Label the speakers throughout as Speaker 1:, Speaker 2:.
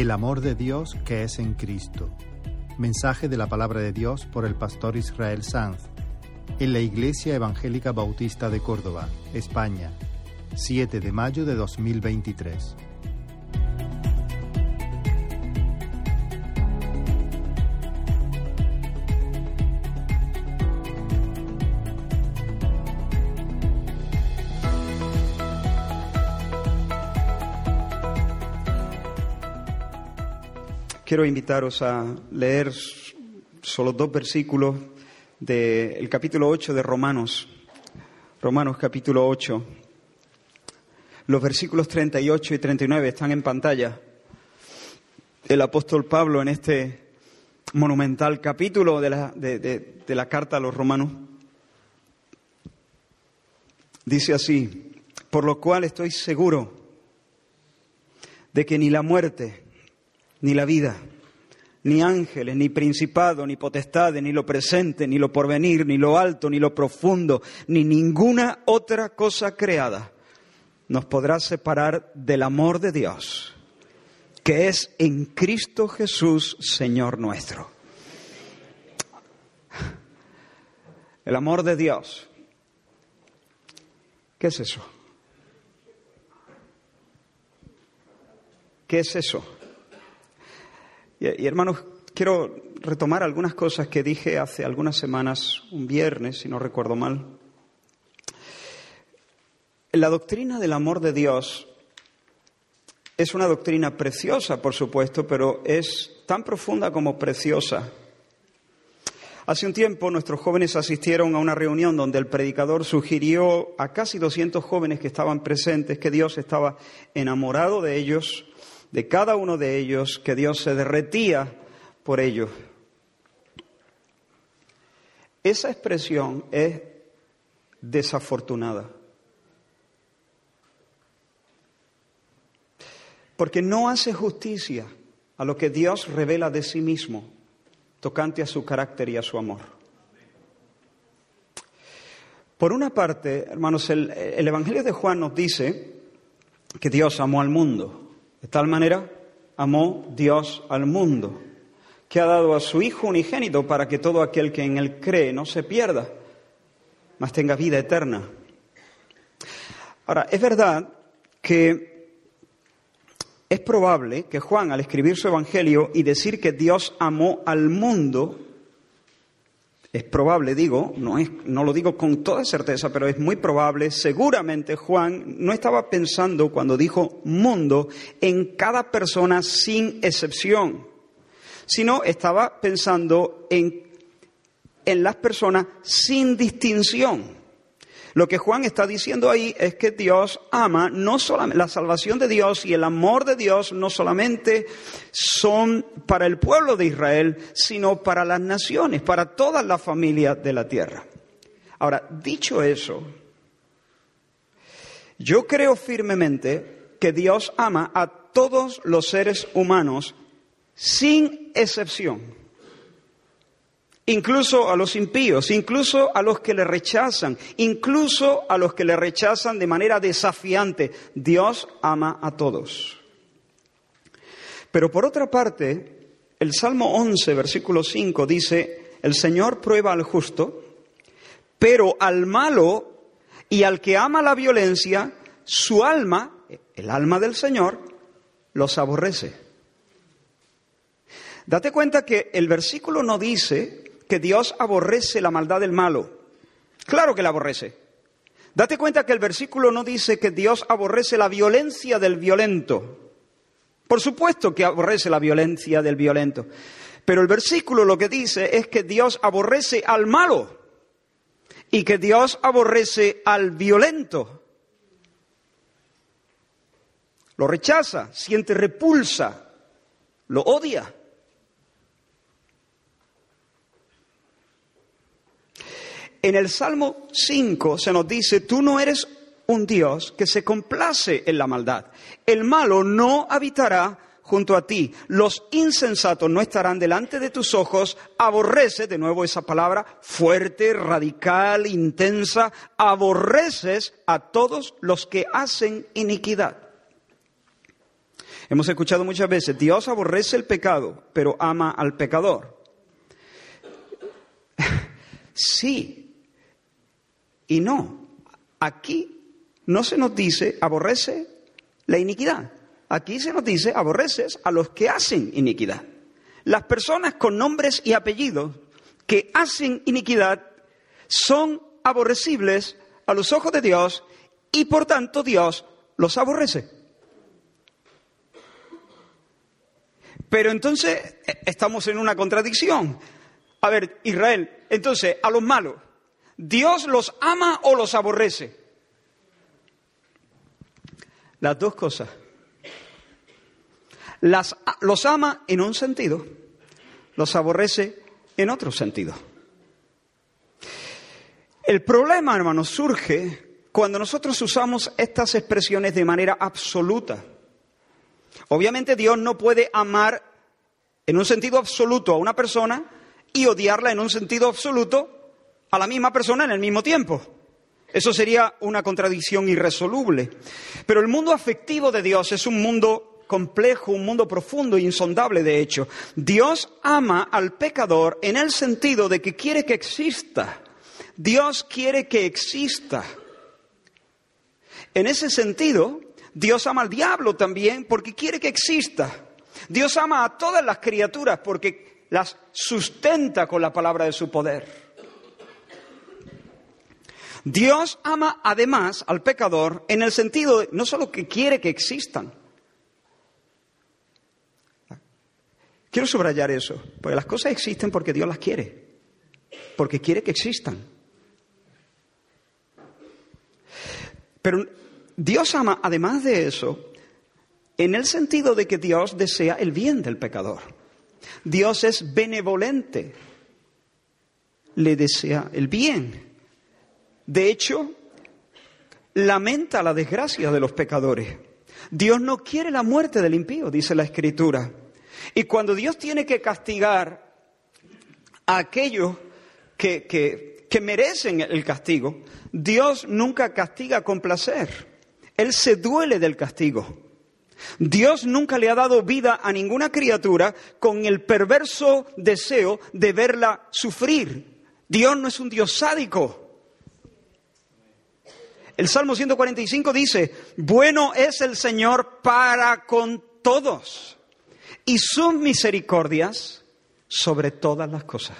Speaker 1: El amor de Dios que es en Cristo. Mensaje de la palabra de Dios por el pastor Israel Sanz en la Iglesia Evangélica Bautista de Córdoba, España, 7 de mayo de 2023.
Speaker 2: Quiero invitaros a leer solo dos versículos del capítulo 8 de Romanos. Romanos capítulo 8. Los versículos 38 y 39 están en pantalla. El apóstol Pablo en este monumental capítulo de la, de, de la carta a los romanos dice así, por lo cual estoy seguro de que ni la muerte, ni la vida, ni ángeles, ni principado, ni potestades, ni lo presente, ni lo porvenir, ni lo alto, ni lo profundo, ni ninguna otra cosa creada nos podrá separar del amor de Dios, que es en Cristo Jesús, Señor nuestro. El amor de Dios. ¿Qué es eso? ¿Qué es eso? Y, hermanos, quiero retomar algunas cosas que dije hace algunas semanas, un viernes, si no recuerdo mal. La doctrina del amor de Dios es una doctrina preciosa, por supuesto, pero es tan profunda como preciosa. Hace un tiempo nuestros jóvenes asistieron a una reunión donde el predicador sugirió a casi 200 jóvenes que estaban presentes que Dios estaba enamorado de ellos de cada uno de ellos, que Dios se derretía por ellos. Esa expresión es desafortunada. Porque no hace justicia a lo que Dios revela de sí mismo, tocante a su carácter y a su amor. Por una parte, hermanos, el, el Evangelio de Juan nos dice que Dios amó al mundo. De tal manera amó Dios al mundo, que ha dado a su Hijo unigénito para que todo aquel que en él cree no se pierda, mas tenga vida eterna. Ahora, es verdad que es probable que Juan, al escribir su Evangelio y decir que Dios amó al mundo, es probable, digo, no, es, no lo digo con toda certeza, pero es muy probable, seguramente Juan no estaba pensando cuando dijo mundo en cada persona sin excepción, sino estaba pensando en, en las personas sin distinción. Lo que Juan está diciendo ahí es que Dios ama, no solamente la salvación de Dios y el amor de Dios no solamente son para el pueblo de Israel, sino para las naciones, para todas las familias de la tierra. Ahora, dicho eso, yo creo firmemente que Dios ama a todos los seres humanos sin excepción incluso a los impíos, incluso a los que le rechazan, incluso a los que le rechazan de manera desafiante. Dios ama a todos. Pero por otra parte, el Salmo 11, versículo 5 dice, el Señor prueba al justo, pero al malo y al que ama la violencia, su alma, el alma del Señor, los aborrece. Date cuenta que el versículo no dice que Dios aborrece la maldad del malo. Claro que la aborrece. Date cuenta que el versículo no dice que Dios aborrece la violencia del violento. Por supuesto que aborrece la violencia del violento. Pero el versículo lo que dice es que Dios aborrece al malo y que Dios aborrece al violento. Lo rechaza, siente repulsa, lo odia. En el Salmo 5 se nos dice, tú no eres un Dios que se complace en la maldad. El malo no habitará junto a ti. Los insensatos no estarán delante de tus ojos. Aborrece, de nuevo esa palabra fuerte, radical, intensa, aborreces a todos los que hacen iniquidad. Hemos escuchado muchas veces, Dios aborrece el pecado, pero ama al pecador. sí y no. Aquí no se nos dice aborrece la iniquidad. Aquí se nos dice aborreces a los que hacen iniquidad. Las personas con nombres y apellidos que hacen iniquidad son aborrecibles a los ojos de Dios y por tanto Dios los aborrece. Pero entonces eh, estamos en una contradicción. A ver, Israel, entonces, a los malos, ¿Dios los ama o los aborrece? Las dos cosas. Los ama en un sentido, los aborrece en otro sentido. El problema, hermanos, surge cuando nosotros usamos estas expresiones de manera absoluta. Obviamente Dios no puede amar en un sentido absoluto a una persona y odiarla en un sentido absoluto a la misma persona en el mismo tiempo. Eso sería una contradicción irresoluble. Pero el mundo afectivo de Dios es un mundo complejo, un mundo profundo e insondable, de hecho. Dios ama al pecador en el sentido de que quiere que exista. Dios quiere que exista. En ese sentido, Dios ama al diablo también porque quiere que exista. Dios ama a todas las criaturas porque las sustenta con la palabra de su poder. Dios ama además al pecador en el sentido de no solo que quiere que existan. Quiero subrayar eso, porque las cosas existen porque Dios las quiere, porque quiere que existan. Pero Dios ama además de eso en el sentido de que Dios desea el bien del pecador. Dios es benevolente, le desea el bien. De hecho, lamenta la desgracia de los pecadores. Dios no quiere la muerte del impío, dice la Escritura. Y cuando Dios tiene que castigar a aquellos que, que merecen el castigo, Dios nunca castiga con placer. Él se duele del castigo. Dios nunca le ha dado vida a ninguna criatura con el perverso deseo de verla sufrir. Dios no es un Dios sádico. El Salmo 145 dice, bueno es el Señor para con todos y sus misericordias sobre todas las cosas,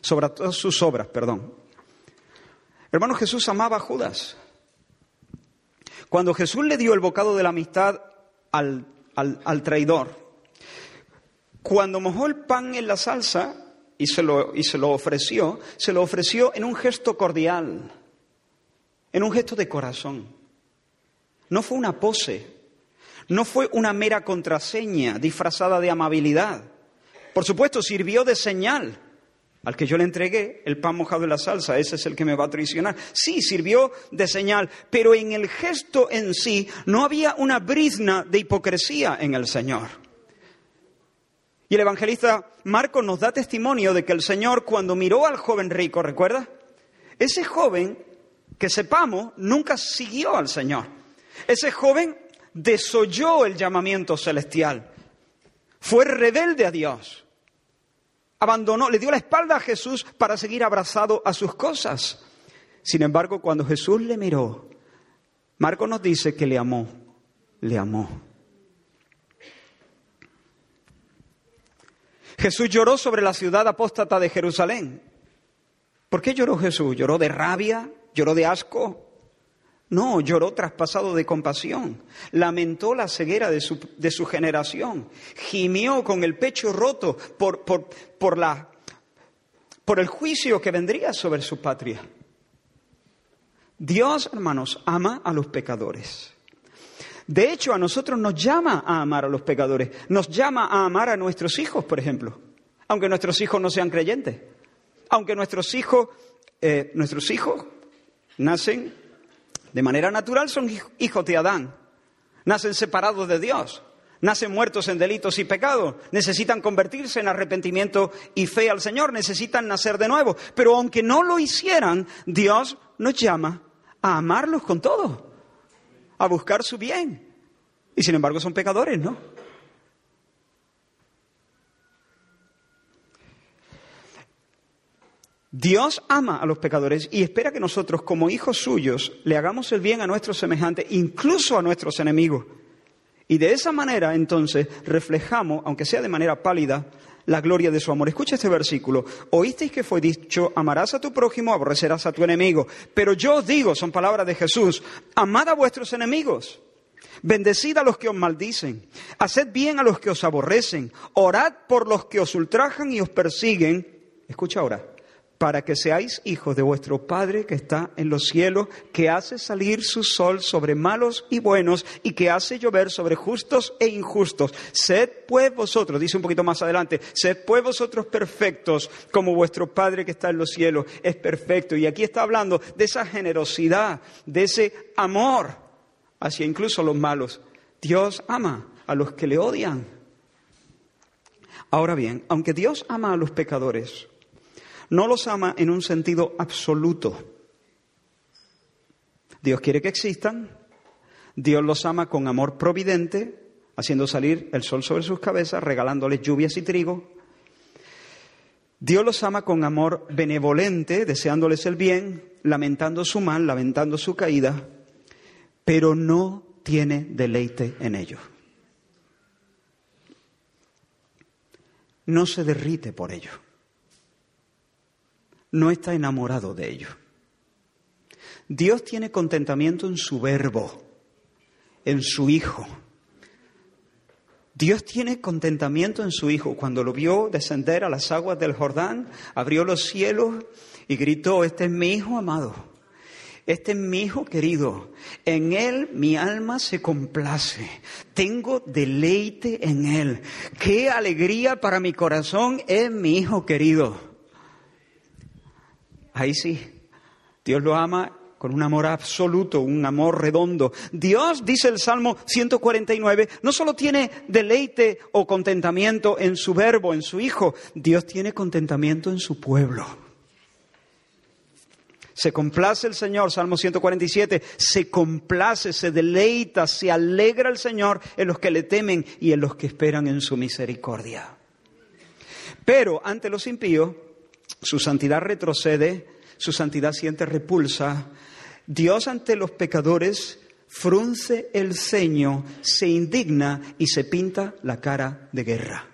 Speaker 2: sobre todas sus obras, perdón. Hermano, Jesús amaba a Judas. Cuando Jesús le dio el bocado de la amistad al, al traidor, cuando mojó el pan en la salsa y se, lo, y se lo ofreció, se lo ofreció en un gesto cordial en un gesto de corazón. No fue una pose, no fue una mera contraseña disfrazada de amabilidad. Por supuesto, sirvió de señal. Al que yo le entregué el pan mojado en la salsa, ese es el que me va a traicionar. Sí, sirvió de señal, pero en el gesto en sí no había una brizna de hipocresía en el Señor. Y el evangelista Marcos nos da testimonio de que el Señor cuando miró al joven rico, ¿recuerda? Ese joven que sepamos, nunca siguió al Señor. Ese joven desoyó el llamamiento celestial, fue rebelde a Dios, abandonó, le dio la espalda a Jesús para seguir abrazado a sus cosas. Sin embargo, cuando Jesús le miró, Marco nos dice que le amó, le amó. Jesús lloró sobre la ciudad apóstata de Jerusalén. ¿Por qué lloró Jesús? ¿Lloró de rabia? ¿Lloró de asco? No, lloró traspasado de compasión, lamentó la ceguera de su, de su generación, gimió con el pecho roto por, por, por, la, por el juicio que vendría sobre su patria. Dios, hermanos, ama a los pecadores. De hecho, a nosotros nos llama a amar a los pecadores, nos llama a amar a nuestros hijos, por ejemplo, aunque nuestros hijos no sean creyentes, aunque nuestros hijos, eh, nuestros hijos nacen de manera natural, son hijos de Adán. Nacen separados de Dios. Nacen muertos en delitos y pecados. Necesitan convertirse en arrepentimiento y fe al Señor. Necesitan nacer de nuevo. Pero aunque no lo hicieran, Dios nos llama a amarlos con todo. A buscar su bien. Y sin embargo son pecadores, ¿no? Dios ama a los pecadores y espera que nosotros, como hijos suyos, le hagamos el bien a nuestros semejantes, incluso a nuestros enemigos. Y de esa manera, entonces, reflejamos, aunque sea de manera pálida, la gloria de su amor. Escucha este versículo. Oísteis que fue dicho, amarás a tu prójimo, aborrecerás a tu enemigo. Pero yo os digo, son palabras de Jesús, amad a vuestros enemigos. Bendecid a los que os maldicen, haced bien a los que os aborrecen, orad por los que os ultrajan y os persiguen. Escucha ahora, para que seáis hijos de vuestro Padre que está en los cielos, que hace salir su sol sobre malos y buenos y que hace llover sobre justos e injustos. Sed pues vosotros, dice un poquito más adelante, sed pues vosotros perfectos como vuestro Padre que está en los cielos es perfecto. Y aquí está hablando de esa generosidad, de ese amor hacia incluso los malos. Dios ama a los que le odian. Ahora bien, aunque Dios ama a los pecadores, no los ama en un sentido absoluto. Dios quiere que existan, Dios los ama con amor providente, haciendo salir el sol sobre sus cabezas, regalándoles lluvias y trigo. Dios los ama con amor benevolente, deseándoles el bien, lamentando su mal, lamentando su caída, pero no tiene deleite en ellos. No se derrite por ello no está enamorado de ello. Dios tiene contentamiento en su verbo, en su Hijo. Dios tiene contentamiento en su Hijo. Cuando lo vio descender a las aguas del Jordán, abrió los cielos y gritó, este es mi Hijo amado, este es mi Hijo querido, en Él mi alma se complace, tengo deleite en Él. Qué alegría para mi corazón es mi Hijo querido. Ahí sí, Dios lo ama con un amor absoluto, un amor redondo. Dios, dice el Salmo 149, no solo tiene deleite o contentamiento en su verbo, en su Hijo, Dios tiene contentamiento en su pueblo. Se complace el Señor, Salmo 147, se complace, se deleita, se alegra el Señor en los que le temen y en los que esperan en su misericordia. Pero ante los impíos, su santidad retrocede, su santidad siente repulsa. Dios ante los pecadores frunce el ceño, se indigna y se pinta la cara de guerra.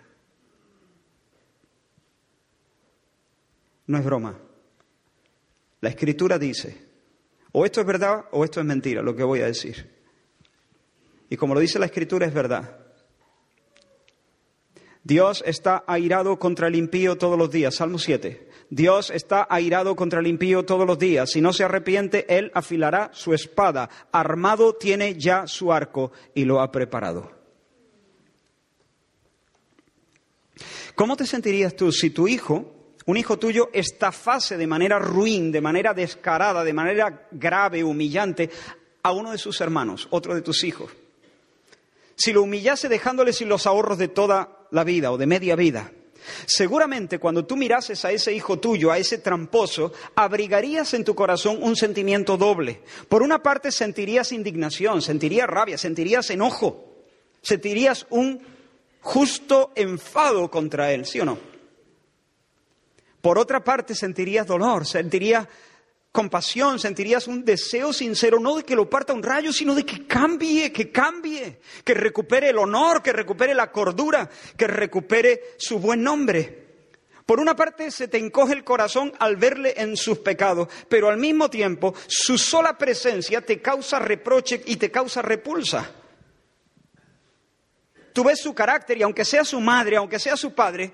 Speaker 2: No es broma. La escritura dice, o esto es verdad o esto es mentira, lo que voy a decir. Y como lo dice la escritura, es verdad. Dios está airado contra el impío todos los días. Salmo 7. Dios está airado contra el impío todos los días. Si no se arrepiente, Él afilará su espada. Armado tiene ya su arco y lo ha preparado. ¿Cómo te sentirías tú si tu hijo, un hijo tuyo, estafase de manera ruin, de manera descarada, de manera grave, humillante a uno de sus hermanos, otro de tus hijos? Si lo humillase dejándole sin los ahorros de toda la vida o de media vida, Seguramente cuando tú mirases a ese hijo tuyo, a ese tramposo, abrigarías en tu corazón un sentimiento doble. Por una parte sentirías indignación, sentirías rabia, sentirías enojo, sentirías un justo enfado contra él, ¿sí o no? Por otra parte sentirías dolor, sentirías compasión, sentirías un deseo sincero, no de que lo parta un rayo, sino de que cambie, que cambie, que recupere el honor, que recupere la cordura, que recupere su buen nombre. Por una parte se te encoge el corazón al verle en sus pecados, pero al mismo tiempo su sola presencia te causa reproche y te causa repulsa. Tú ves su carácter y aunque sea su madre, aunque sea su padre,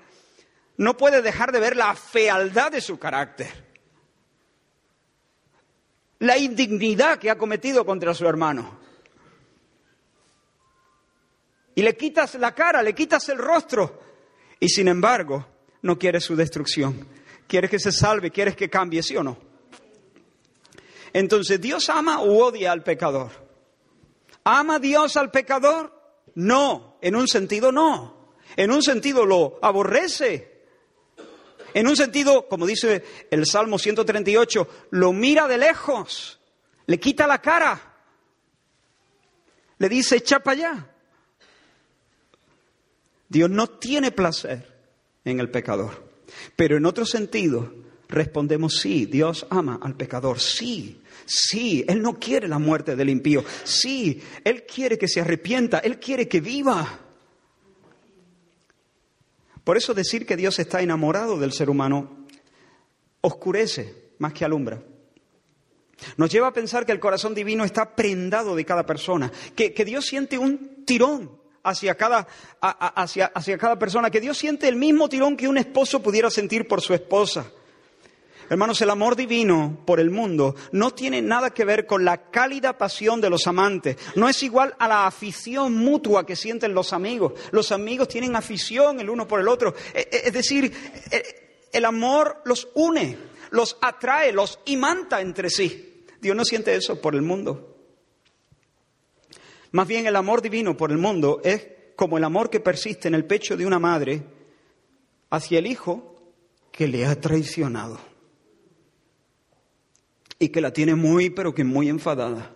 Speaker 2: no puedes dejar de ver la fealdad de su carácter la indignidad que ha cometido contra su hermano. Y le quitas la cara, le quitas el rostro. Y sin embargo, no quieres su destrucción. Quieres que se salve, quieres que cambie, ¿sí o no? Entonces, ¿Dios ama o odia al pecador? ¿Ama Dios al pecador? No, en un sentido no. En un sentido lo aborrece. En un sentido, como dice el Salmo 138, lo mira de lejos, le quita la cara, le dice, echa para allá, Dios no tiene placer en el pecador. Pero en otro sentido, respondemos sí, Dios ama al pecador, sí, sí, Él no quiere la muerte del impío, sí, Él quiere que se arrepienta, Él quiere que viva. Por eso decir que Dios está enamorado del ser humano oscurece más que alumbra. Nos lleva a pensar que el corazón divino está prendado de cada persona, que, Dios siente un tirón hacia cada, hacia, hacia cada persona, que Dios siente el mismo tirón que un esposo pudiera sentir por su esposa. Hermanos, el amor divino por el mundo no tiene nada que ver con la cálida pasión de los amantes. No es igual a la afición mutua que sienten los amigos. Los amigos tienen afición el uno por el otro. E, e, es decir, e, el amor los une, los atrae, los imanta entre sí. Dios no siente eso por el mundo. Más bien el amor divino por el mundo es como el amor que persiste en el pecho de una madre hacia el hijo que le ha traicionado y que la tiene muy, pero que muy enfadada.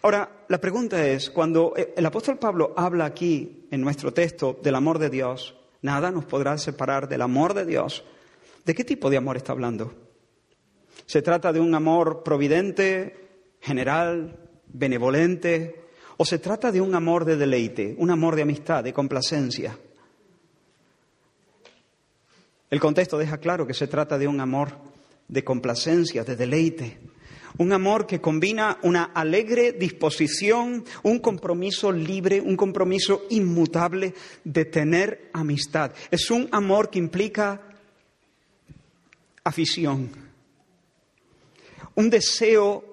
Speaker 2: Ahora, la pregunta es, cuando el apóstol Pablo habla aquí en nuestro texto del amor de Dios, nada nos podrá separar del amor de Dios. ¿De qué tipo de amor está hablando? ¿Se trata de un amor providente, general, benevolente? ¿O se trata de un amor de deleite, un amor de amistad, de complacencia? El contexto deja claro que se trata de un amor de complacencia, de deleite. Un amor que combina una alegre disposición, un compromiso libre, un compromiso inmutable de tener amistad. Es un amor que implica afición, un deseo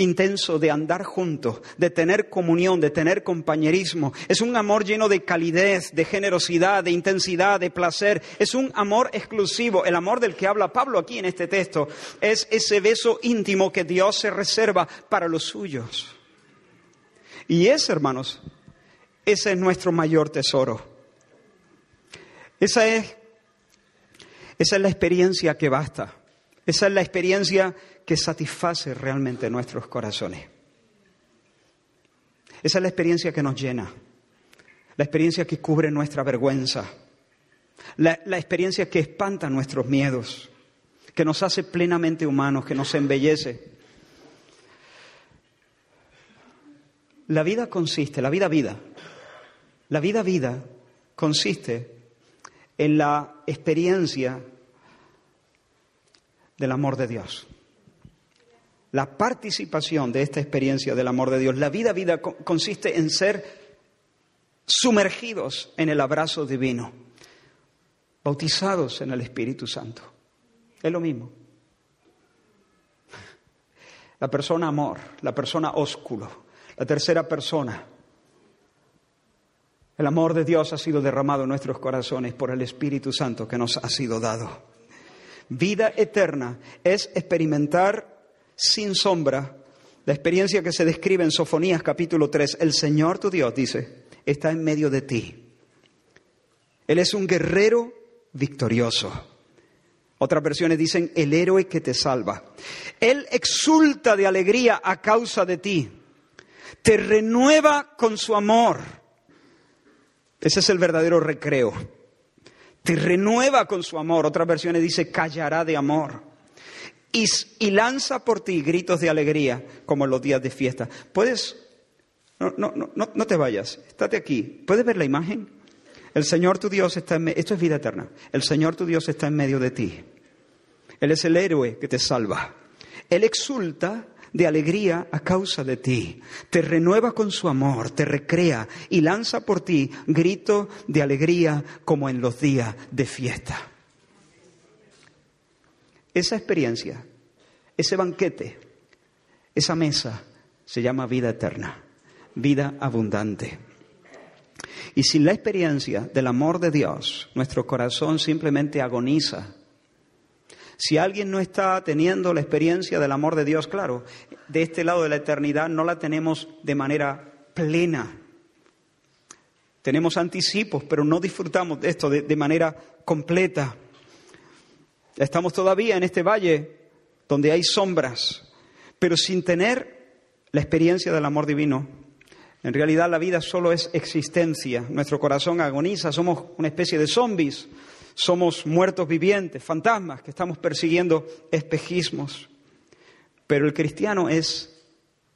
Speaker 2: intenso de andar juntos, de tener comunión, de tener compañerismo. Es un amor lleno de calidez, de generosidad, de intensidad, de placer. Es un amor exclusivo. El amor del que habla Pablo aquí en este texto es ese beso íntimo que Dios se reserva para los suyos. Y ese, hermanos, ese es nuestro mayor tesoro. Esa es, esa es la experiencia que basta. Esa es la experiencia que satisface realmente nuestros corazones. Esa es la experiencia que nos llena, la experiencia que cubre nuestra vergüenza, la, experiencia que espanta nuestros miedos, que nos hace plenamente humanos, que nos embellece. La vida consiste, la vida vida, la vida vida consiste en la experiencia del amor de Dios la participación de esta experiencia del amor de Dios. La vida, vida consiste en ser sumergidos en el abrazo divino, bautizados en el Espíritu Santo. Es lo mismo. La persona amor, la persona ósculo, la tercera persona. El amor de Dios ha sido derramado en nuestros corazones por el Espíritu Santo que nos ha sido dado. Vida eterna es experimentar sin sombra, la experiencia que se describe en Sofonías capítulo 3, el Señor tu Dios, dice, está en medio de ti. Él es un guerrero victorioso. Otras versiones dicen, el héroe que te salva. Él exulta de alegría a causa de ti. Te renueva con su amor. Ese es el verdadero recreo. Te renueva con su amor. Otras versiones dice, callará de amor y, lanza por ti gritos de alegría como en los días de fiesta. Puedes, no, no, no, no te vayas, estate aquí. ¿Puedes ver la imagen? El Señor tu Dios está en esto es vida eterna. El Señor tu Dios está en medio de ti. Él es el héroe que te salva. Él exulta de alegría a causa de ti. Te renueva con su amor, te recrea y lanza por ti gritos de alegría como en los días de fiesta. Esa experiencia, ese banquete, esa mesa se llama vida eterna, vida abundante. Y sin la experiencia del amor de Dios, nuestro corazón simplemente agoniza. Si alguien no está teniendo la experiencia del amor de Dios, claro, de este lado de la eternidad no la tenemos de manera plena. Tenemos anticipos, pero no disfrutamos de esto de, manera completa. Estamos todavía en este valle donde hay sombras, pero sin tener la experiencia del amor divino, En realidad la vida solo es existencia. Nuestro corazón agoniza, somos una especie de zombies, somos muertos vivientes, fantasmas que estamos persiguiendo espejismos. Pero el cristiano es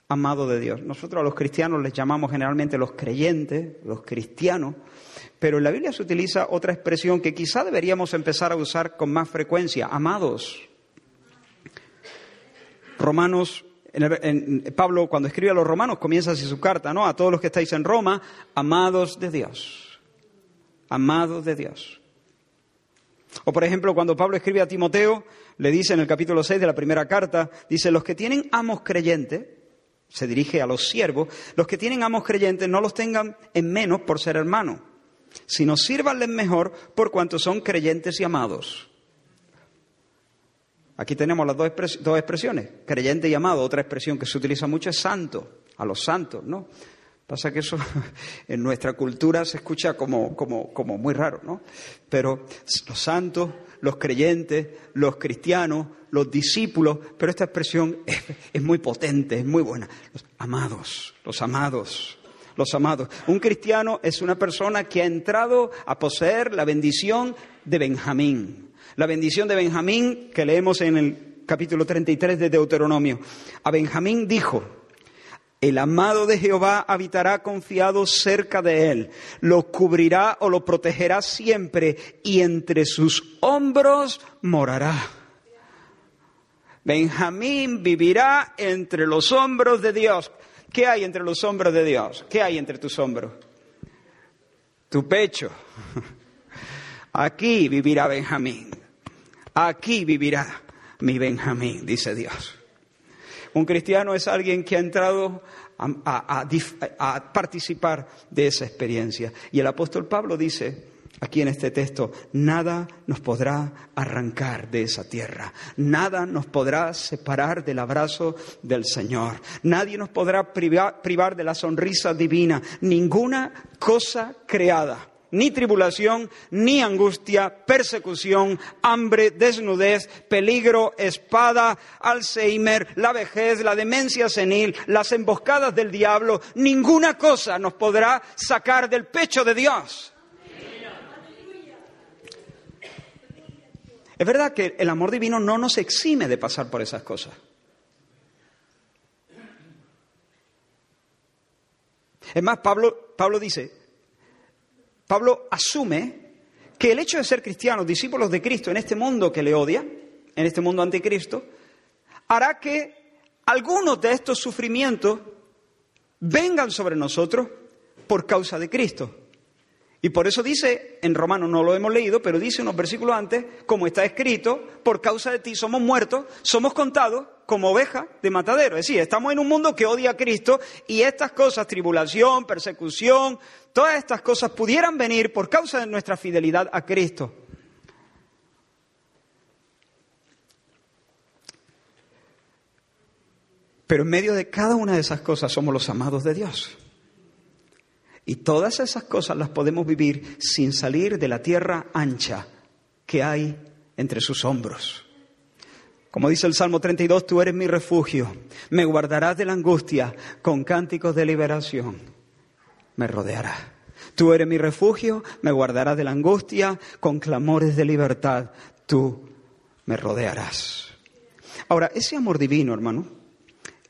Speaker 2: amado de Dios. Nosotros a los cristianos les llamamos generalmente los creyentes, los cristianos, pero en la Biblia se utiliza otra expresión que quizá deberíamos empezar a usar con más frecuencia, amados. Romanos Pablo, cuando escribe a los romanos, comienza así su carta, ¿no? A todos los que estáis en Roma, amados de Dios. Amados de Dios. O, por ejemplo, cuando Pablo escribe a Timoteo, le dice en el capítulo 6 de la primera carta, dice, los que tienen amos creyentes, se dirige a los siervos, los que tienen amos creyentes no los tengan en menos por ser hermanos, sino sírvanles mejor por cuanto son creyentes y amados. Aquí tenemos las dos, expresiones, creyente y amado. Otra expresión que se utiliza mucho es santo, a los santos, ¿no? Pasa que eso en nuestra cultura se escucha como, como, como muy raro, ¿no? Pero los santos, los creyentes, los cristianos, los discípulos, pero esta expresión es, es muy potente, es muy buena. Los amados, los amados, los amados. Un cristiano es una persona que ha entrado a poseer la bendición de Benjamín. La bendición de Benjamín que leemos en el capítulo 33 de Deuteronomio. A Benjamín dijo, el amado de Jehová habitará confiado cerca de él, lo cubrirá o lo protegerá siempre y entre sus hombros morará. Benjamín vivirá entre los hombros de Dios. ¿Qué hay entre los hombros de Dios? ¿Qué hay entre tus hombros? Tu pecho. Aquí vivirá Benjamín. Aquí vivirá mi Benjamín, dice Dios. Un cristiano es alguien que ha entrado a, a, participar de esa experiencia. Y el apóstol Pablo dice, aquí en este texto, nada nos podrá arrancar de esa tierra, nada nos podrá separar del abrazo del Señor, nadie nos podrá privar, de la sonrisa divina, ninguna cosa creada ni tribulación, ni angustia, persecución, hambre, desnudez, peligro, espada, Alzheimer, la vejez, la demencia senil, las emboscadas del diablo, ninguna cosa nos podrá sacar del pecho de Dios. Es verdad que el amor divino no nos exime de pasar por esas cosas. Es más, Pablo, Pablo dice, Pablo asume que el hecho de ser cristianos, discípulos de Cristo en este mundo que le odia, en este mundo anticristo, hará que algunos de estos sufrimientos vengan sobre nosotros por causa de Cristo. Y por eso dice, en Romanos no lo hemos leído, pero dice unos versículos antes, como está escrito, por causa de ti somos muertos, somos contados como ovejas de matadero. Es decir, estamos en un mundo que odia a Cristo y estas cosas, tribulación, persecución, todas estas cosas pudieran venir por causa de nuestra fidelidad a Cristo. Pero en medio de cada una de esas cosas somos los amados de Dios. Y todas esas cosas las podemos vivir sin salir de la tierra ancha que hay entre sus hombros. Como dice el Salmo 32, tú eres mi refugio, me guardarás de la angustia, con cánticos de liberación me rodeará. Tú eres mi refugio, me guardarás de la angustia, con clamores de libertad tú me rodearás. Ahora, ese amor divino, hermano,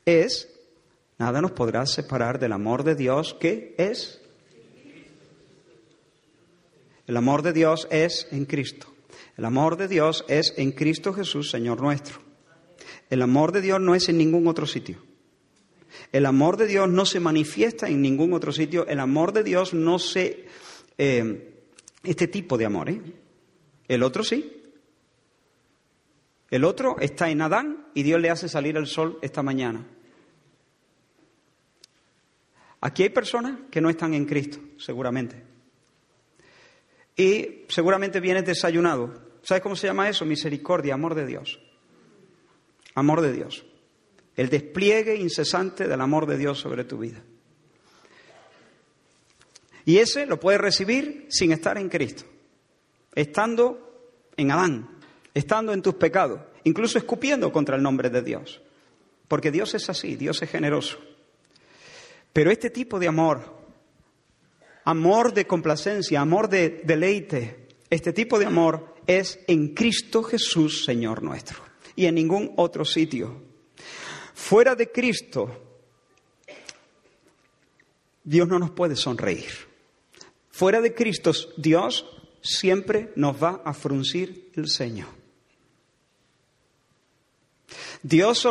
Speaker 2: es, nada nos podrá separar del amor de Dios que es el amor de Dios es en Cristo. El amor de Dios es en Cristo Jesús, Señor nuestro. El amor de Dios no es en ningún otro sitio. El amor de Dios no se manifiesta en ningún otro sitio. El amor de Dios no se... Eh, este tipo de amor, ¿eh? El otro sí. El otro está en Adán y Dios le hace salir el sol esta mañana. Aquí hay personas que no están en Cristo, seguramente. Y seguramente vienes desayunado. ¿Sabes cómo se llama eso? Misericordia, amor de Dios. Amor de Dios. El despliegue incesante del amor de Dios sobre tu vida. Y ese lo puedes recibir sin estar en Cristo. Estando en Adán, estando en tus pecados, incluso escupiendo contra el nombre de Dios. Porque Dios es así, Dios es generoso. Pero este tipo de amor, amor de complacencia, amor de deleite, este tipo de amor es en Cristo Jesús, Señor nuestro, y en ningún otro sitio. Fuera de Cristo, Dios no nos puede sonreír. Fuera de Cristo, Dios siempre nos va a fruncir el ceño. Dios,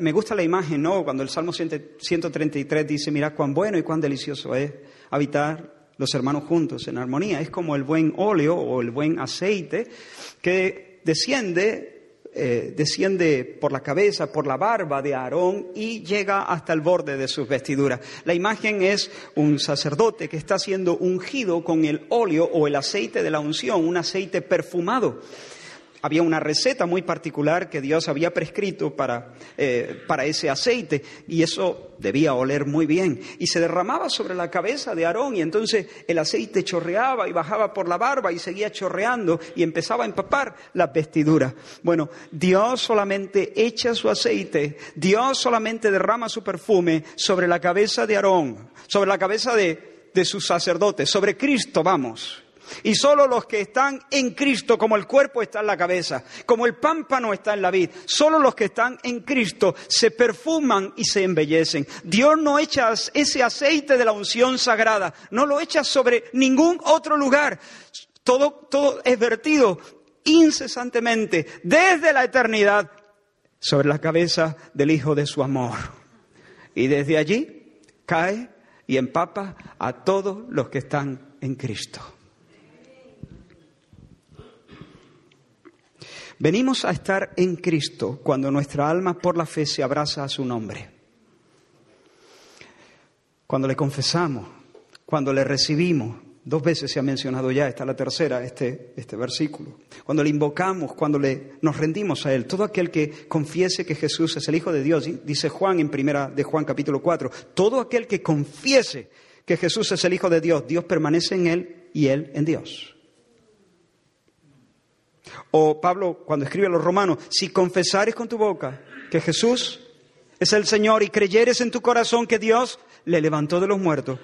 Speaker 2: me gusta la imagen, ¿no? Cuando el Salmo 133 dice, mira cuán bueno y cuán delicioso es habitar los hermanos juntos en armonía. Es como el buen óleo o el buen aceite que desciende eh, desciende por la cabeza, por la barba de Aarón y llega hasta el borde de sus vestiduras. La imagen es un sacerdote que está siendo ungido con el óleo o el aceite de la unción, un aceite perfumado había una receta muy particular que Dios había prescrito para, eh, para ese aceite y eso debía oler muy bien. Y se derramaba sobre la cabeza de Aarón y entonces el aceite chorreaba y bajaba por la barba y seguía chorreando y empezaba a empapar las vestiduras. Bueno, Dios solamente echa su aceite, Dios solamente derrama su perfume sobre la cabeza de Aarón, sobre la cabeza de, de sus sacerdotes, sobre Cristo, vamos. Y solo los que están en Cristo, como el cuerpo está en la cabeza, como el pámpano está en la vid, solo los que están en Cristo se perfuman y se embellecen. Dios no echa ese aceite de la unción sagrada, no lo echa sobre ningún otro lugar. Todo, todo es vertido incesantemente desde la eternidad sobre la cabeza del Hijo de su amor. Y desde allí cae y empapa a todos los que están en Cristo. Venimos a estar en Cristo cuando nuestra alma por la fe se abraza a su nombre. Cuando le confesamos, cuando le recibimos, dos veces se ha mencionado ya, está la tercera, este, este versículo. Cuando le invocamos, cuando le, nos rendimos a Él, todo aquel que confiese que Jesús es el Hijo de Dios, dice Juan en primera de Juan capítulo 4, todo aquel que confiese que Jesús es el Hijo de Dios, Dios permanece en Él y Él en Dios. O Pablo cuando escribe a los romanos, si confesares con tu boca que Jesús es el Señor y creyeres en tu corazón que Dios le levantó de los muertos,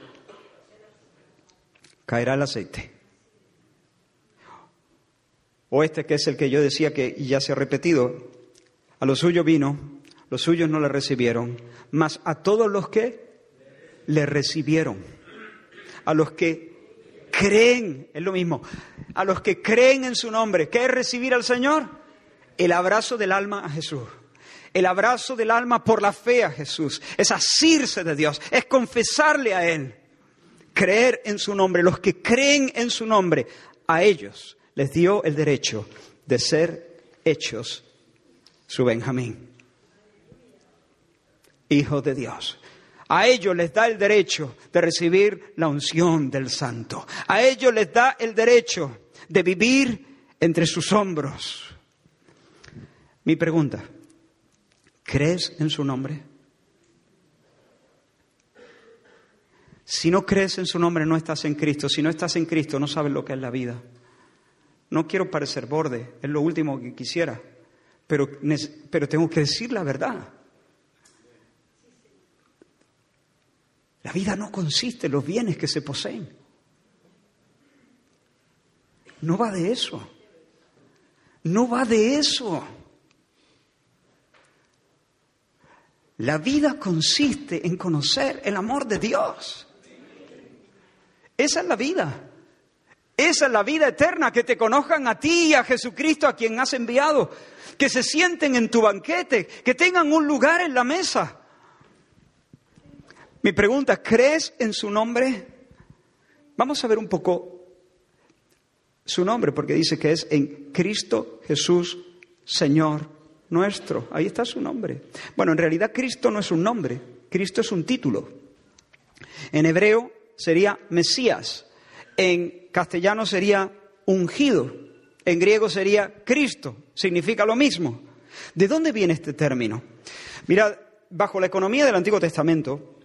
Speaker 2: caerá el aceite. O este que es el que yo decía que ya se ha repetido, a los suyos vino, los suyos no le recibieron, mas a todos los que le recibieron, a los que creen, es lo mismo, a los que creen en su nombre. ¿Qué es recibir al Señor? El abrazo del alma a Jesús. El abrazo del alma por la fe a Jesús. Es asirse de Dios, es confesarle a Él. Creer en su nombre. Los que creen en su nombre, a ellos les dio el derecho de ser hechos su Benjamín. Hijo de Dios. A ellos les da el derecho de recibir la unción del santo. A ellos les da el derecho de vivir entre sus hombros. Mi pregunta, ¿crees en su nombre? Si no crees en su nombre, no estás en Cristo. Si no estás en Cristo, no sabes lo que es la vida. No quiero parecer borde, es lo último que quisiera, pero, pero tengo que decir la verdad. La vida no consiste en los bienes que se poseen. No va de eso. No va de eso. La vida consiste en conocer el amor de Dios. Esa es la vida. Esa es la vida eterna, que te conozcan a ti y a Jesucristo a quien has enviado, que se sienten en tu banquete, que tengan un lugar en la mesa. Mi pregunta, ¿crees en su nombre? Vamos a ver un poco su nombre, porque dice que es en Cristo Jesús, Señor nuestro. Ahí está su nombre. Bueno, en realidad Cristo no es un nombre, Cristo es un título. En hebreo sería Mesías, en castellano sería ungido, en griego sería Cristo, significa lo mismo. ¿De dónde viene este término? Mira, bajo la economía del Antiguo Testamento,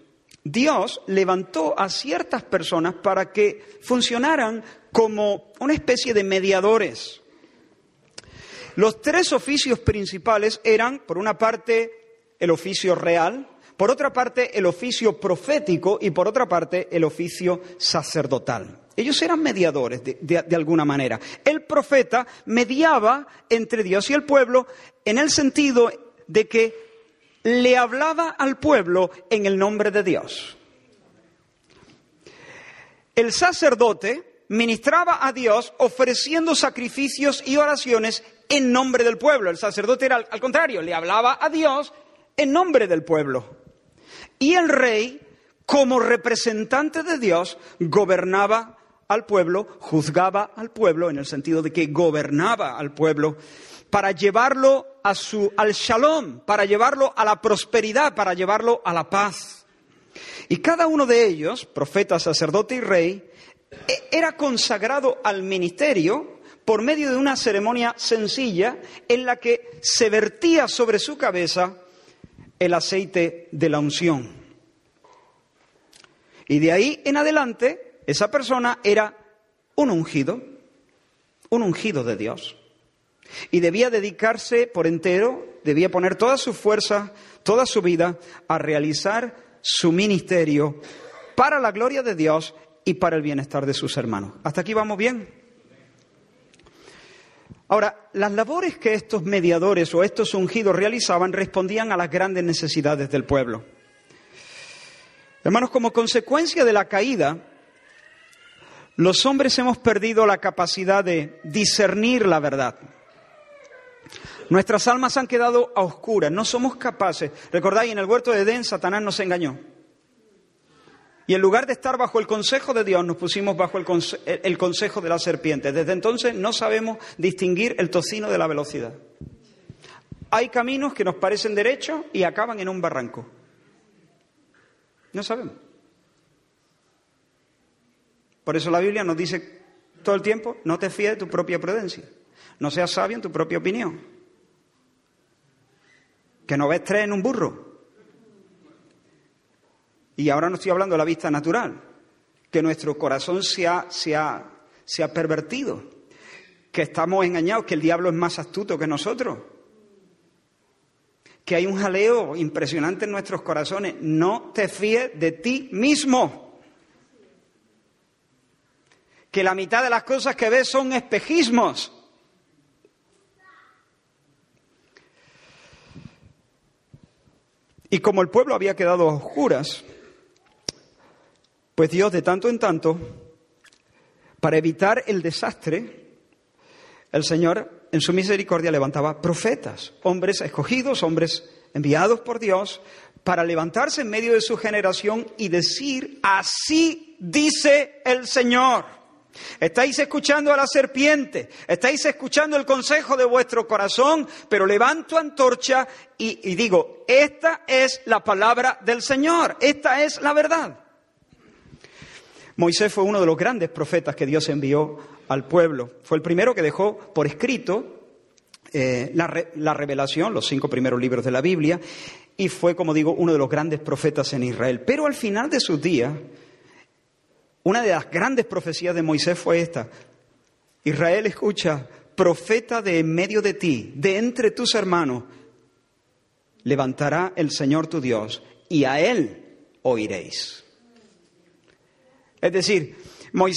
Speaker 2: Dios levantó a ciertas personas para que funcionaran como una especie de mediadores. Los tres oficios principales eran, por una parte, el oficio real, por otra parte el oficio profético y por otra parte el oficio sacerdotal. Ellos eran mediadores de, alguna manera. El profeta mediaba entre Dios y el pueblo en el sentido de que le hablaba al pueblo en el nombre de Dios. El sacerdote ministraba a Dios ofreciendo sacrificios y oraciones en nombre del pueblo. El sacerdote era al contrario, le hablaba a Dios en nombre del pueblo. Y el rey, como representante de Dios, gobernaba al pueblo, juzgaba al pueblo, en el sentido de que gobernaba al pueblo, para llevarlo a su, al shalom, para llevarlo a la prosperidad, para llevarlo a la paz. Y cada uno de ellos, profeta, sacerdote y rey, e, era consagrado al ministerio por medio de una ceremonia sencilla en la que se vertía sobre su cabeza el aceite de la unción. Y de ahí en adelante, esa persona era un ungido, un ungido de Dios. Y debía dedicarse por entero, debía poner toda su fuerza, toda su vida a realizar su ministerio para la gloria de Dios y para el bienestar de sus hermanos. ¿Hasta aquí vamos bien? Ahora, las labores que estos mediadores o estos ungidos realizaban respondían a las grandes necesidades del pueblo. Hermanos, como consecuencia de la caída, los hombres hemos perdido la capacidad de discernir la verdad. Nuestras almas han quedado a oscuras, no somos capaces. Recordáis, en el huerto de Edén, Satanás nos engañó. Y en lugar de estar bajo el consejo de Dios, nos pusimos bajo el, consejo de la serpiente. Desde entonces no sabemos distinguir el tocino de la velocidad. Hay caminos que nos parecen derechos y acaban en un barranco. No sabemos. Por eso la Biblia nos dice todo el tiempo, no te fíes de tu propia prudencia. No seas sabio en tu propia opinión. Que no ves tres en un burro. Y ahora no estoy hablando de la vista natural, que nuestro corazón se ha, se ha, se ha pervertido, que estamos engañados, que el diablo es más astuto que nosotros, que hay un jaleo impresionante en nuestros corazones. No te fíes de ti mismo. Que la mitad de las cosas que ves son espejismos. Y como el pueblo había quedado a oscuras, pues Dios de tanto en tanto, para evitar el desastre, el Señor en su misericordia levantaba profetas, hombres escogidos, hombres enviados por Dios, para levantarse en medio de su generación y decir, así dice el Señor. Estáis escuchando a la serpiente, estáis escuchando el consejo de vuestro corazón, pero levanto antorcha y, digo, esta es la palabra del Señor, esta es la verdad. Moisés fue uno de los grandes profetas que Dios envió al pueblo. Fue el primero que dejó por escrito eh, la, revelación, los cinco primeros libros de la Biblia, y fue, como digo, uno de los grandes profetas en Israel. Pero al final de sus días, una de las grandes profecías de Moisés fue esta. Israel escucha, profeta de en medio de ti, de entre tus hermanos, levantará el Señor tu Dios, y a Él oiréis. Es decir,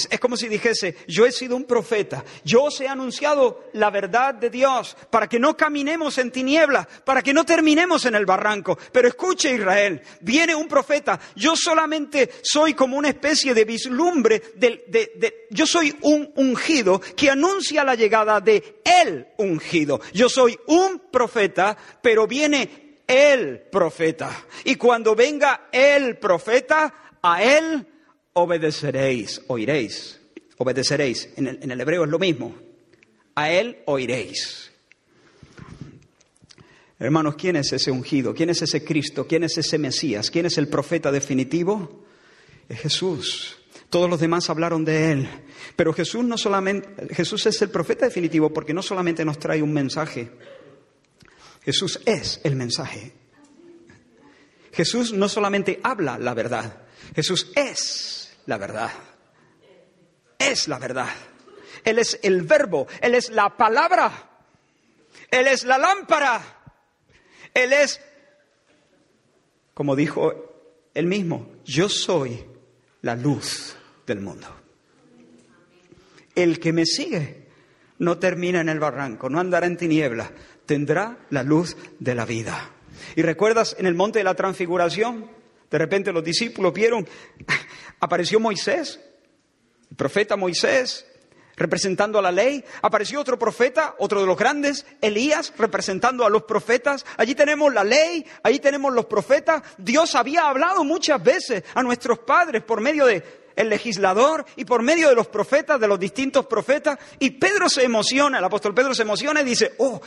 Speaker 2: es como si dijese, yo he sido un profeta, yo os he anunciado la verdad de Dios para que no caminemos en tinieblas, para que no terminemos en el barranco. Pero escuche Israel, viene un profeta, yo solamente soy como una especie de vislumbre, de, yo soy un ungido que anuncia la llegada de el ungido. Yo soy un profeta, pero viene el profeta. Y cuando venga el profeta, a él obedeceréis, oiréis, obedeceréis. En el, hebreo es lo mismo. A Él oiréis. Hermanos, ¿quién es ese ungido? ¿Quién es ese Cristo? ¿Quién es ese Mesías? ¿Quién es el profeta definitivo? Es Jesús. Todos los demás hablaron de él. Pero Jesús no solamente Jesús es el profeta definitivo porque no solamente nos trae un mensaje. Jesús es el mensaje. Jesús no solamente habla la verdad, Jesús es la verdad. Es la verdad. Él es el verbo, Él es la palabra, Él es la lámpara, Él es, como dijo él mismo, yo soy la luz del mundo. El que me sigue no termina en el barranco, no andará en tinieblas, tendrá la luz de la vida. ¿Y recuerdas en el monte de la transfiguración? De repente los discípulos vieron, apareció Moisés, el profeta Moisés, representando a la ley. Apareció otro profeta, otro de los grandes, Elías, representando a los profetas. Allí tenemos la ley, allí tenemos los profetas. Dios había hablado muchas veces a nuestros padres por medio de el legislador y por medio de los profetas, de los distintos profetas. Y Pedro se emociona, el apóstol Pedro se emociona y dice, oh,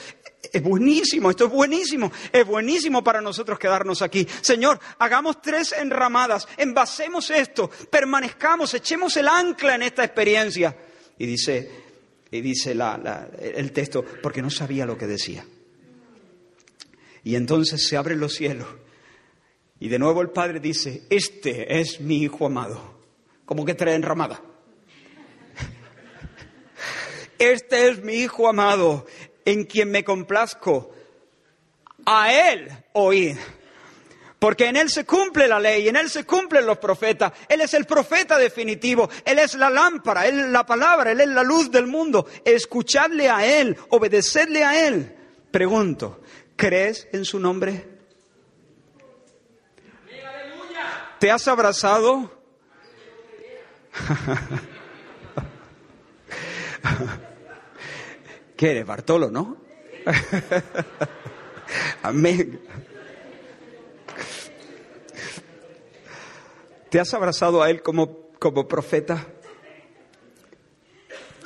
Speaker 2: es buenísimo, esto es buenísimo, es buenísimo para nosotros quedarnos aquí. Señor, hagamos tres enramadas, envasemos esto, permanezcamos, echemos el ancla en esta experiencia. Y dice, y dice el texto, porque no sabía lo que decía. Y entonces se abren los cielos. Y de nuevo el Padre dice, este es mi Hijo amado. Como que trae enramada. Este es mi Hijo amado, en quien me complazco. A Él oíd. Porque en Él se cumple la ley, en Él se cumplen los profetas. Él es el profeta definitivo, Él es la lámpara, Él es la palabra, Él es la luz del mundo. Escuchadle a Él, obedecedle a Él. Pregunto, ¿crees en su nombre? ¿Te has abrazado? ¿Qué eres, Bartolo, no? Amén. ¿Te has abrazado a Él como, como profeta?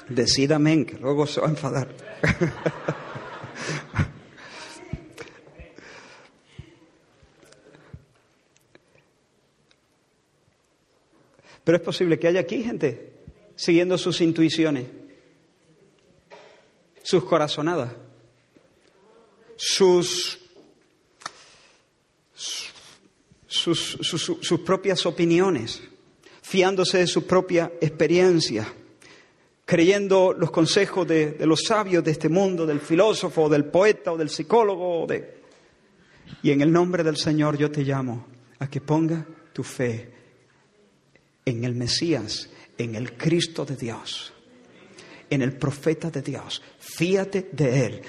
Speaker 2: Decid amén, que luego se va a enfadar. Pero es posible que haya aquí gente siguiendo sus intuiciones, sus corazonadas, sus sus, propias opiniones, fiándose de su propia experiencia, creyendo los consejos de, los sabios de este mundo, del filósofo, del poeta o del psicólogo. De... Y en el nombre del Señor yo te llamo a que ponga tu fe en el Mesías, en el Cristo de Dios, en el profeta de Dios. Fíate de Él,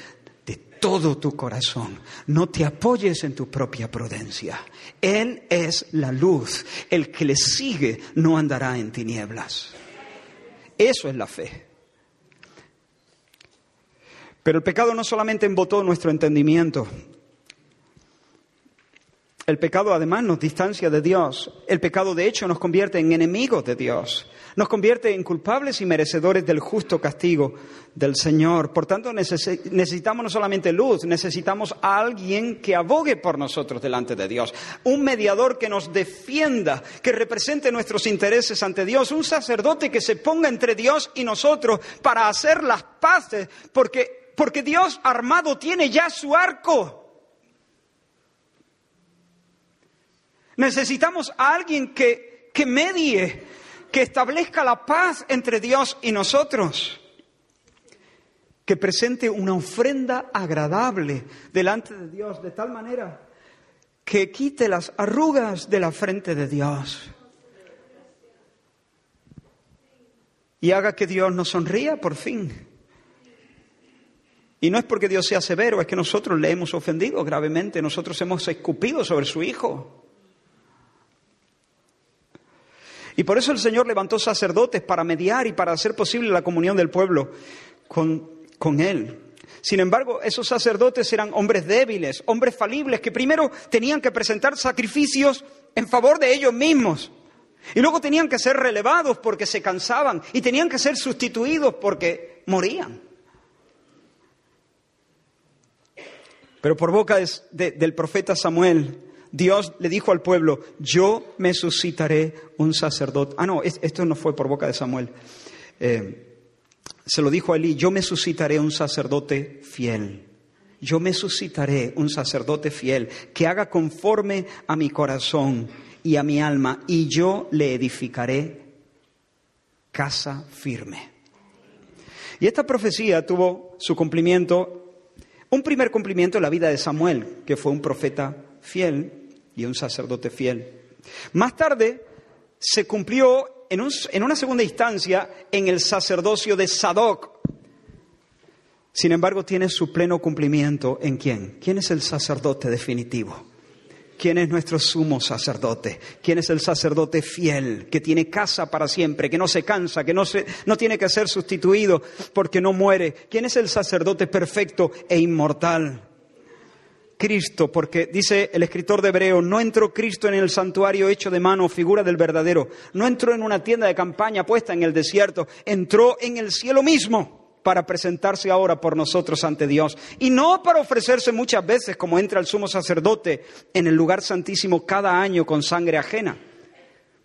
Speaker 2: todo tu corazón. No te apoyes en tu propia prudencia. Él es la luz. El que le sigue no andará en tinieblas. Eso es la fe. Pero el pecado no solamente embotó nuestro entendimiento, el pecado además nos distancia de Dios. El pecado de hecho nos convierte en enemigos de Dios. Nos convierte en culpables y merecedores del justo castigo del Señor. Por tanto, necesitamos no solamente luz, necesitamos a alguien que abogue por nosotros delante de Dios. Un mediador que nos defienda, que represente nuestros intereses ante Dios. Un sacerdote que se ponga entre Dios y nosotros para hacer las paces. Porque, porque Dios armado tiene ya su arco. Necesitamos a alguien que, que medie, que establezca la paz entre Dios y nosotros, que presente una ofrenda agradable delante de Dios, de tal manera que quite las arrugas de la frente de Dios y haga que Dios nos sonría por fin. Y no es porque Dios sea severo, es que nosotros le hemos ofendido gravemente, nosotros hemos escupido sobre su Hijo. Y por eso el Señor levantó sacerdotes para mediar y para hacer posible la comunión del pueblo con, con Él. Sin embargo, esos sacerdotes eran hombres débiles, hombres falibles, que primero tenían que presentar sacrificios en favor de ellos mismos. Y luego tenían que ser relevados porque se cansaban y tenían que ser sustituidos porque morían. Pero por boca del profeta Samuel, Dios le dijo al pueblo, yo me suscitaré un sacerdote. Ah, no, esto no fue por boca de Samuel. Eh, se lo dijo a Elí, yo me suscitaré un sacerdote fiel. Yo me suscitaré un sacerdote fiel que haga conforme a mi corazón y a mi alma, y yo le edificaré casa firme. Y esta profecía tuvo su cumplimiento, un primer cumplimiento en la vida de Samuel, que fue un profeta fiel, y un sacerdote fiel. Más tarde se cumplió en, en una segunda instancia en el sacerdocio de Sadoc. Sin embargo, tiene su pleno cumplimiento en quién? ¿Quién es el sacerdote definitivo? ¿Quién es nuestro sumo sacerdote? ¿Quién es el sacerdote fiel, que tiene casa para siempre, que no se cansa, que no, se, no tiene que ser sustituido porque no muere? ¿Quién es el sacerdote perfecto e inmortal? Cristo, porque dice el escritor de Hebreo, no entró Cristo en el santuario hecho de mano, figura del verdadero, no entró en una tienda de campaña puesta en el desierto, entró en el cielo mismo para presentarse ahora por nosotros ante Dios. Y no para ofrecerse muchas veces como entra el sumo sacerdote en el lugar santísimo cada año con sangre ajena.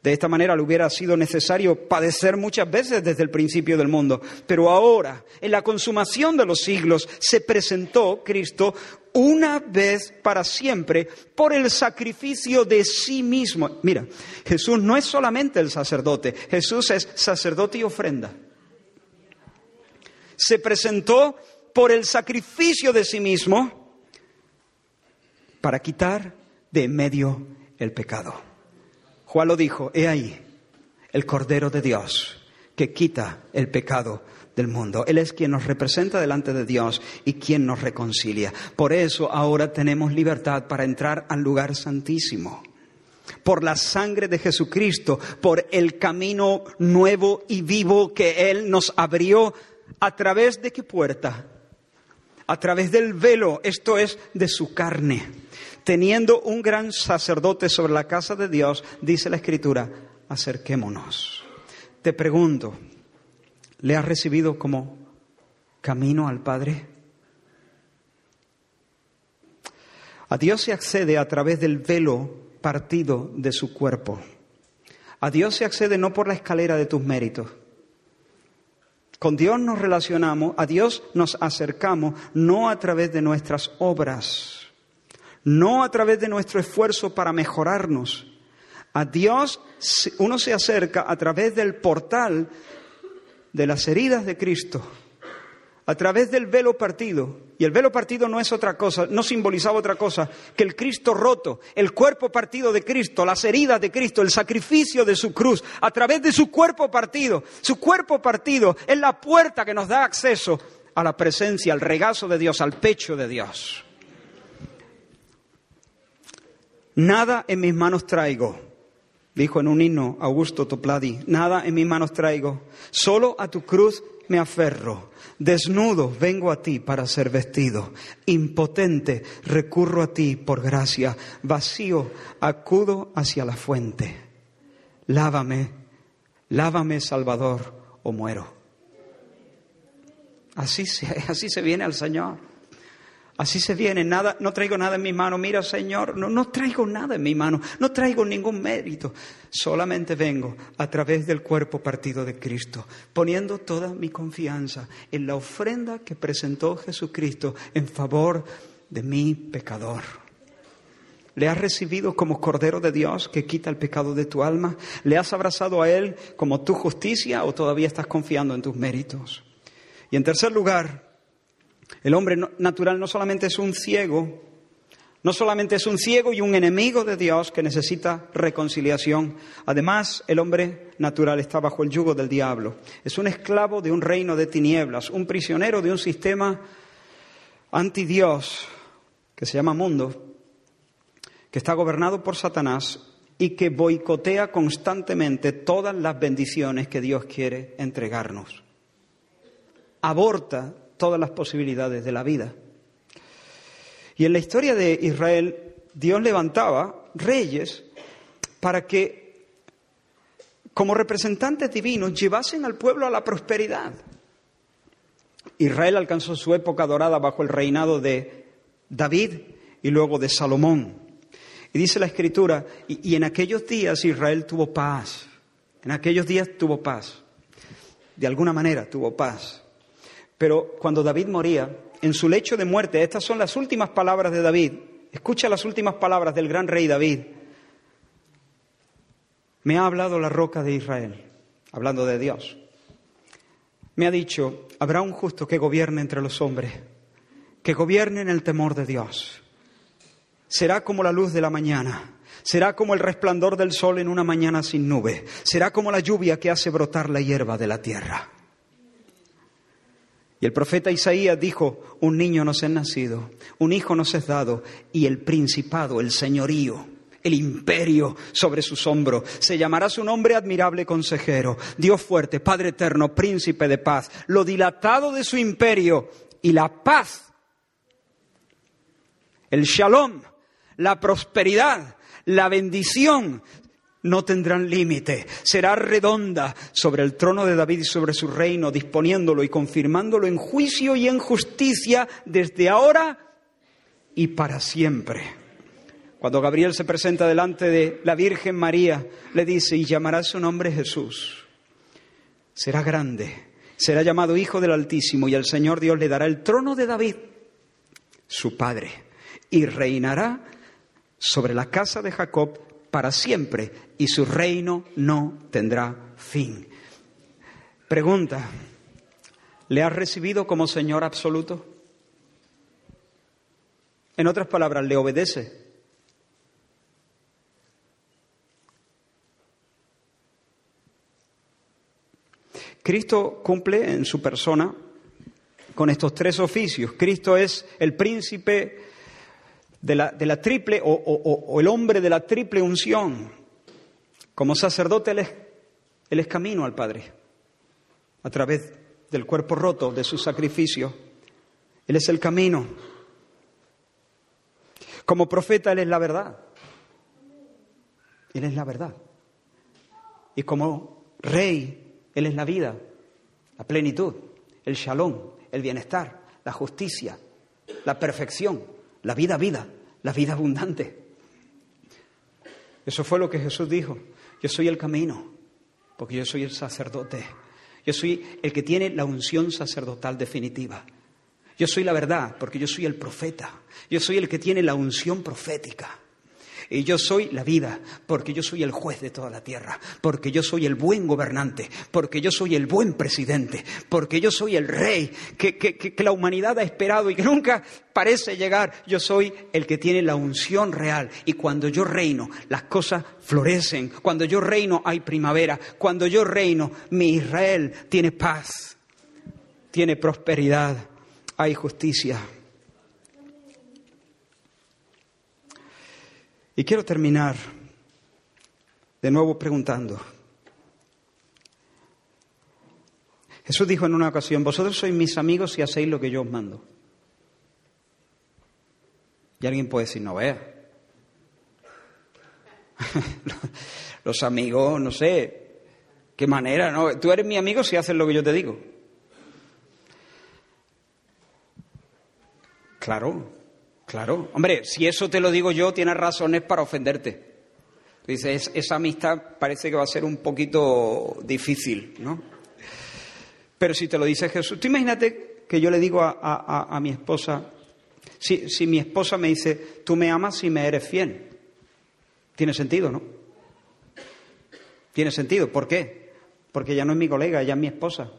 Speaker 2: De esta manera le hubiera sido necesario padecer muchas veces desde el principio del mundo. Pero ahora, en la consumación de los siglos, se presentó Cristo una vez para siempre por el sacrificio de sí mismo. Mira, Jesús no es solamente el sacerdote, Jesús es sacerdote y ofrenda. Se presentó por el sacrificio de sí mismo para quitar de medio el pecado. Juan lo dijo, he ahí el Cordero de Dios que quita el pecado del mundo. Él es quien nos representa delante de Dios y quien nos reconcilia. Por eso ahora tenemos libertad para entrar al lugar santísimo. Por la sangre de Jesucristo, por el camino nuevo y vivo que Él nos abrió a través de qué puerta? A través del velo, esto es de su carne teniendo un gran sacerdote sobre la casa de Dios, dice la Escritura, acerquémonos. Te pregunto, ¿le has recibido como camino al Padre? A Dios se accede a través del velo partido de su cuerpo. A Dios se accede no por la escalera de tus méritos. Con Dios nos relacionamos, a Dios nos acercamos no a través de nuestras obras no a través de nuestro esfuerzo para mejorarnos. A Dios uno se acerca a través del portal de las heridas de Cristo, a través del velo partido. Y el velo partido no es otra cosa, no simbolizaba otra cosa que el Cristo roto, el cuerpo partido de Cristo, las heridas de Cristo, el sacrificio de su cruz, a través de su cuerpo partido. Su cuerpo partido es la puerta que nos da acceso a la presencia, al regazo de Dios, al pecho de Dios. Nada en mis manos traigo, dijo en un himno Augusto Topladi, nada en mis manos traigo, solo a tu cruz me aferro. Desnudo vengo a ti para ser vestido. Impotente recurro a ti por gracia. Vacío acudo hacia la fuente. Lávame, lávame Salvador o muero. Así se, así se viene al Señor. Así se viene, no traigo nada en mi mano. Mira, Señor, no, no traigo nada en mi mano, no traigo ningún mérito. Solamente vengo a través del cuerpo partido de Cristo, poniendo toda mi confianza en la ofrenda que presentó Jesucristo en favor de mi pecador. ¿Le has recibido como Cordero de Dios que quita el pecado de tu alma? ¿Le has abrazado a Él como tu justicia o todavía estás confiando en tus méritos? Y en tercer lugar, el hombre natural no solamente es un ciego, no solamente es un ciego y un enemigo de Dios que necesita reconciliación, además el hombre natural está bajo el yugo del diablo. Es un esclavo de un reino de tinieblas, un prisionero de un sistema anti Dios que se llama mundo, que está gobernado por Satanás y que boicotea constantemente todas las bendiciones que Dios quiere entregarnos. Aborta todas las posibilidades de la vida. Y en la historia de Israel, Dios levantaba reyes para que, como representantes divinos, llevasen al pueblo a la prosperidad. Israel alcanzó su época dorada bajo el reinado de David y luego de Salomón. Y dice la escritura, y, y en aquellos días Israel tuvo paz, en aquellos días tuvo paz, de alguna manera tuvo paz. Pero cuando David moría, en su lecho de muerte, estas son las últimas palabras de David. Escucha las últimas palabras del gran rey David. Me ha hablado la roca de Israel, hablando de Dios. Me ha dicho, habrá un justo que gobierne entre los hombres, que gobierne en el temor de Dios. será como la luz de la mañana. Será como el resplandor del sol en una mañana sin nube. Será como la lluvia que hace brotar la hierba de la tierra. Y el profeta Isaías dijo, un niño nos es nacido, un hijo nos es dado, y el principado, el señorío, el imperio sobre sus hombros. Se llamará su nombre admirable consejero, Dios fuerte, Padre eterno, príncipe de paz. Lo dilatado de su imperio y la paz, el shalom, la prosperidad, la bendición no tendrán límite. Será redonda sobre el trono de David y sobre su reino, disponiéndolo y confirmándolo en juicio y en justicia desde ahora y para siempre. Cuando Gabriel se presenta delante de la Virgen María, le dice, y llamará su nombre Jesús. Será grande, será llamado Hijo del Altísimo, y el Señor Dios le dará el trono de David, su padre, y reinará sobre la casa de Jacob para siempre y su reino no tendrá fin. Pregunta, ¿le has recibido como Señor absoluto? En otras palabras, ¿le obedece? Cristo cumple en su persona con estos tres oficios. Cristo es el príncipe de la, triple o, el hombre de la triple unción. Como sacerdote él es, camino al Padre a través del cuerpo roto de su sacrificio. Él es el camino. Como profeta Él es la verdad. Él es la verdad. Y como rey Él es la vida, la plenitud, el shalom, el bienestar, la justicia, la perfección la vida vida, la vida abundante. Eso fue lo que Jesús dijo. Yo soy el camino, porque yo soy el sacerdote. Yo soy el que tiene la unción sacerdotal definitiva. Yo soy la verdad, porque yo soy el profeta. Yo soy el que tiene la unción profética. Y yo soy la vida, porque yo soy el juez de toda la tierra, porque yo soy el buen gobernante, porque yo soy el buen presidente, porque yo soy el rey que, que, la humanidad ha esperado y que nunca parece llegar. Yo soy el que tiene la unción real. Y cuando yo reino, las cosas florecen. Cuando yo reino, hay primavera. Cuando yo reino, mi Israel tiene paz, tiene prosperidad, hay justicia. Y quiero terminar de nuevo preguntando. Jesús dijo en una ocasión, vosotros sois mis amigos y hacéis lo que yo os mando. Y alguien puede decir, no vea. Los amigos, no sé, qué manera, ¿no? Tú eres mi amigo si haces lo que yo te digo. Claro, Claro, hombre, si eso te lo digo yo, tienes razones para ofenderte. Dices, esa amistad parece que va a ser un poquito difícil, ¿no? Pero si te lo dice Jesús, tú imagínate que yo le digo a, mi esposa, si, si mi esposa me dice, tú me amas y me eres fiel, tiene sentido, ¿no? Tiene sentido, ¿por qué? Porque ella no es mi colega, ella es mi esposa.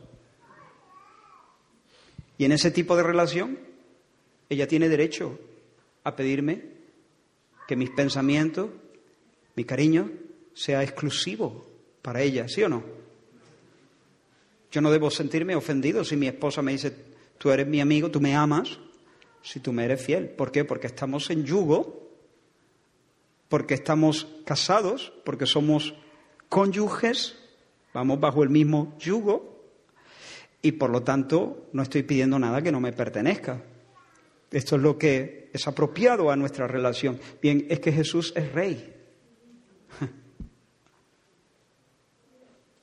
Speaker 2: Y en ese tipo de relación, ella tiene derecho a pedirme que mis pensamientos, mi cariño, sea exclusivo para ella, ¿sí o no? Yo no debo sentirme ofendido si mi esposa me dice, tú eres mi amigo, tú me amas, si tú me eres fiel. ¿Por qué? Porque estamos en yugo, porque estamos casados, porque somos cónyuges, vamos bajo el mismo yugo, y por lo tanto no estoy pidiendo nada que no me pertenezca. Esto es lo que es apropiado a nuestra relación. Bien, es que Jesús es rey.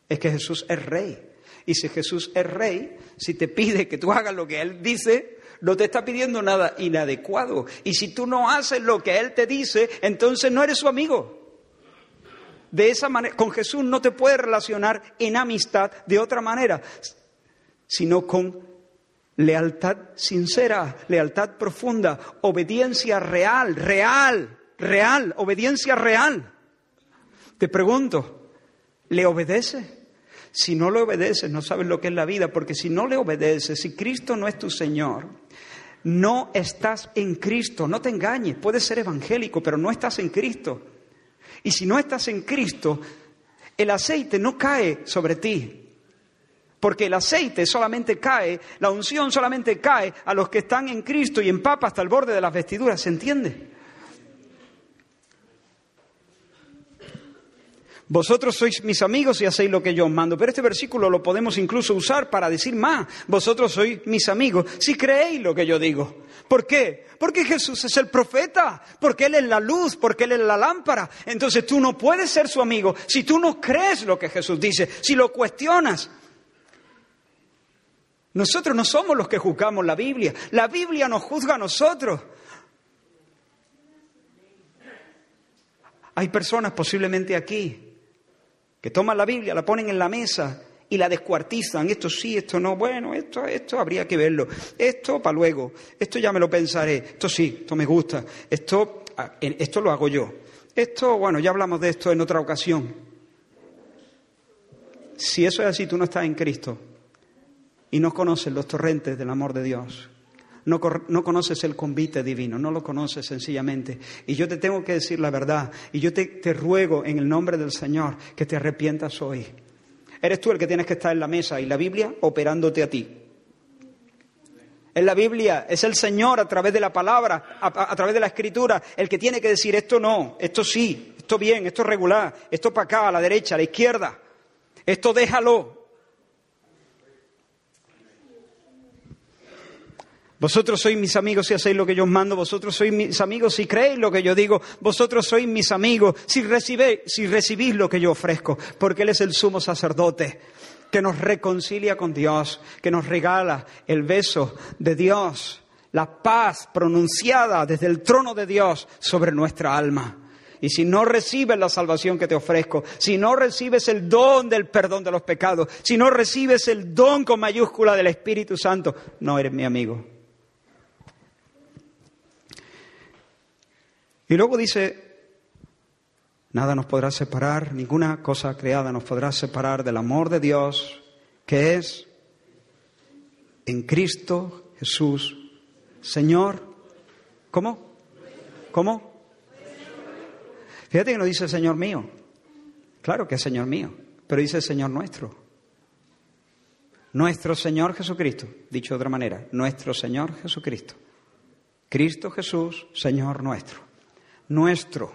Speaker 2: Es que Jesús es rey. Y si Jesús es rey, si te pide que tú hagas lo que Él dice, no te está pidiendo nada inadecuado. Y si tú no haces lo que Él te dice, entonces no eres su amigo. De esa manera, con Jesús no te puedes relacionar en amistad de otra manera, sino con lealtad sincera, lealtad profunda, obediencia real, real, real, obediencia real. Te pregunto, ¿le obedece? Si no le obedeces, no sabes lo que es la vida, porque si no le obedeces, si Cristo no es tu Señor, No estás en Cristo, no te engañes, puedes ser evangélico, pero no estás en Cristo. Y si no estás en Cristo, el aceite no cae sobre ti, porque el aceite solamente cae, la unción solamente cae a los que están en Cristo y empapa hasta el borde de las vestiduras, ¿se entiende? Vosotros sois mis amigos y hacéis lo que yo os mando. Pero este versículo lo podemos incluso usar para decir más. Vosotros sois mis amigos si creéis lo que yo digo. ¿Por qué? Porque Jesús es el profeta, porque Él es la luz, porque Él es la lámpara. Entonces tú no puedes ser su amigo si tú no crees lo que Jesús dice, si lo cuestionas. Nosotros no somos los que juzgamos la Biblia, la Biblia nos juzga a nosotros. Hay personas posiblemente aquí que toman la Biblia, la ponen en la mesa y la descuartizan. Esto sí, esto no. Bueno, esto, esto habría que verlo. Esto para luego. Esto ya me lo pensaré. Esto sí, esto me gusta. Esto, ah, esto lo hago yo. Esto, bueno, ya hablamos de esto en otra ocasión. Si eso es así, tú no estás en Cristo y no conoces los torrentes del amor de Dios. No, conoces el convite divino, no lo conoces sencillamente. Y yo te tengo que decir la verdad. Y yo te, te ruego en el nombre del Señor que te arrepientas hoy. Eres tú el que tienes que estar en la mesa y la Biblia operándote a ti. En la Biblia es el Señor a través de la palabra, a, través de la escritura, el que tiene que decir esto no, esto sí, esto bien, esto regular, esto para acá, a la derecha, a la izquierda, esto déjalo, Vosotros sois mis amigos si hacéis lo que yo os mando, vosotros sois mis amigos si creéis lo que yo digo, vosotros sois mis amigos si recibéis, si recibís lo que yo ofrezco, porque Él es el sumo sacerdote que nos reconcilia con Dios, que nos regala el beso de Dios, la paz pronunciada desde el trono de Dios sobre nuestra alma. Y si no recibes la salvación que te ofrezco, si no recibes el don del perdón de los pecados, si no recibes el don con mayúscula del Espíritu Santo, no eres mi amigo. Y luego dice, nada nos podrá separar, ninguna cosa creada nos podrá separar del amor de Dios que es en Cristo Jesús, Señor. ¿Cómo? ¿Cómo? Fíjate que no dice Señor mío. Claro que es Señor mío, pero dice Señor nuestro. Nuestro Señor Jesucristo, dicho de otra manera, nuestro Señor Jesucristo. Cristo Jesús, Señor nuestro nuestro.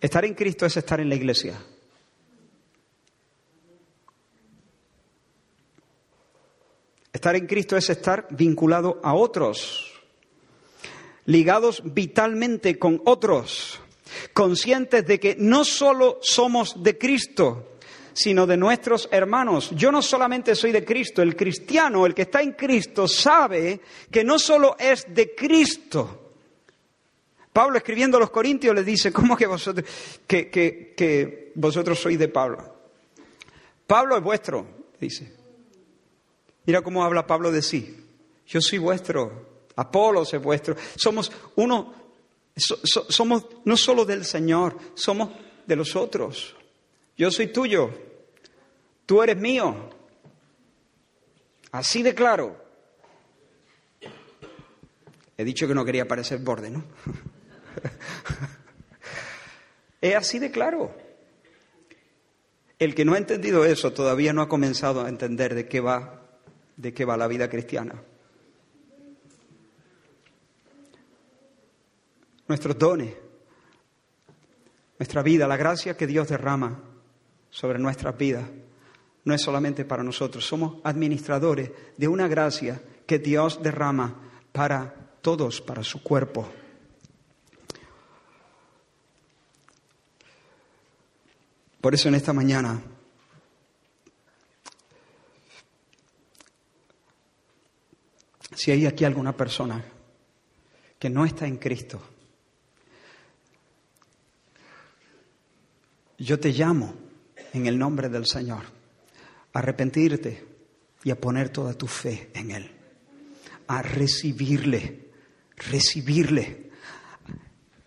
Speaker 2: Estar en Cristo es estar en la iglesia. Estar en Cristo es estar vinculado a otros, ligados vitalmente con otros, conscientes de que no solo somos de Cristo, sino de nuestros hermanos. Yo no solamente soy de Cristo, el cristiano, el que está en Cristo, sabe que no solo es de Cristo, Pablo escribiendo a los Corintios les dice, ¿cómo que vosotros, sois de Pablo? Pablo es vuestro, dice. Mira cómo habla Pablo de sí. Yo soy vuestro, Apolos es vuestro. Somos uno, somos no solo del Señor, somos de los otros. Yo soy tuyo, tú eres mío. Así de claro. He dicho que no quería parecer borde, ¿no? es así de claro. El que no ha entendido eso todavía no ha comenzado a entender de qué va, de qué va la vida cristiana. Nuestros dones, nuestra vida, la gracia que Dios derrama sobre nuestras vidas, no es solamente para nosotros, somos administradores de una gracia que Dios derrama para todos, para su cuerpo. Por eso en esta mañana si hay aquí alguna persona que no está en Cristo, yo te llamo en el nombre del Señor a arrepentirte y a poner toda tu fe en Él, a recibirle, recibirle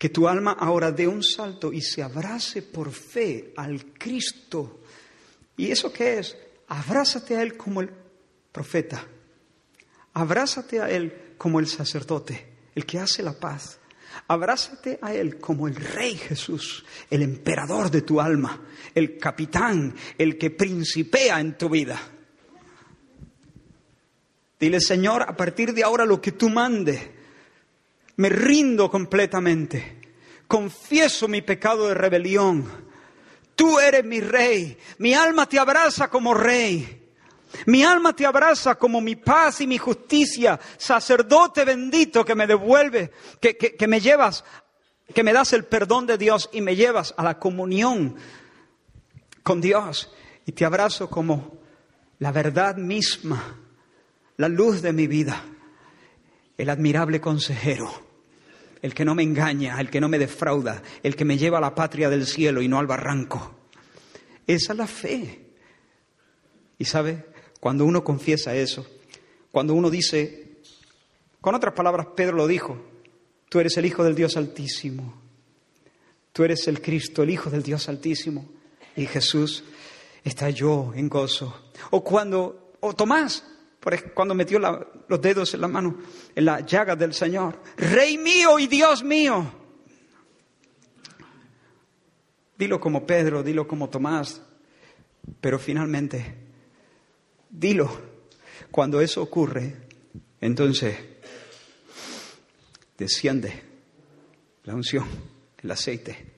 Speaker 2: que tu alma ahora dé un salto y se abrace por fe al Cristo. ¿Y eso qué es? Abrázate a Él como el profeta. Abrázate a Él como el sacerdote, el que hace la paz. Abrázate a Él como el Rey Jesús, el emperador de tu alma, el capitán, el que principea en tu vida. Dile, Señor, a partir de ahora lo que tú mandes, me rindo completamente, confieso mi pecado de rebelión. Tú eres mi rey, mi alma te abraza como rey. Mi alma te abraza como mi paz y mi justicia, sacerdote bendito que me devuelve, que, que, me llevas, que me das el perdón de Dios y me llevas a la comunión con Dios. Y te abrazo como la verdad misma, la luz de mi vida, el admirable consejero, el que no me engaña, el que no me defrauda, el que me lleva a la patria del cielo y no al barranco. Esa es la fe. Y sabe, cuando uno confiesa eso, cuando uno dice, con otras palabras, Pedro lo dijo, tú eres el Hijo del Dios Altísimo, tú eres el Cristo, el Hijo del Dios Altísimo, y Jesús está yo en gozo. O cuando, o Tomás, cuando metió los dedos en la mano, en la llaga del Señor, Rey mío y Dios mío. Dilo como Pedro, dilo como Tomás, pero finalmente Dilo. Cuando eso ocurre, entonces desciende la unción, el aceite.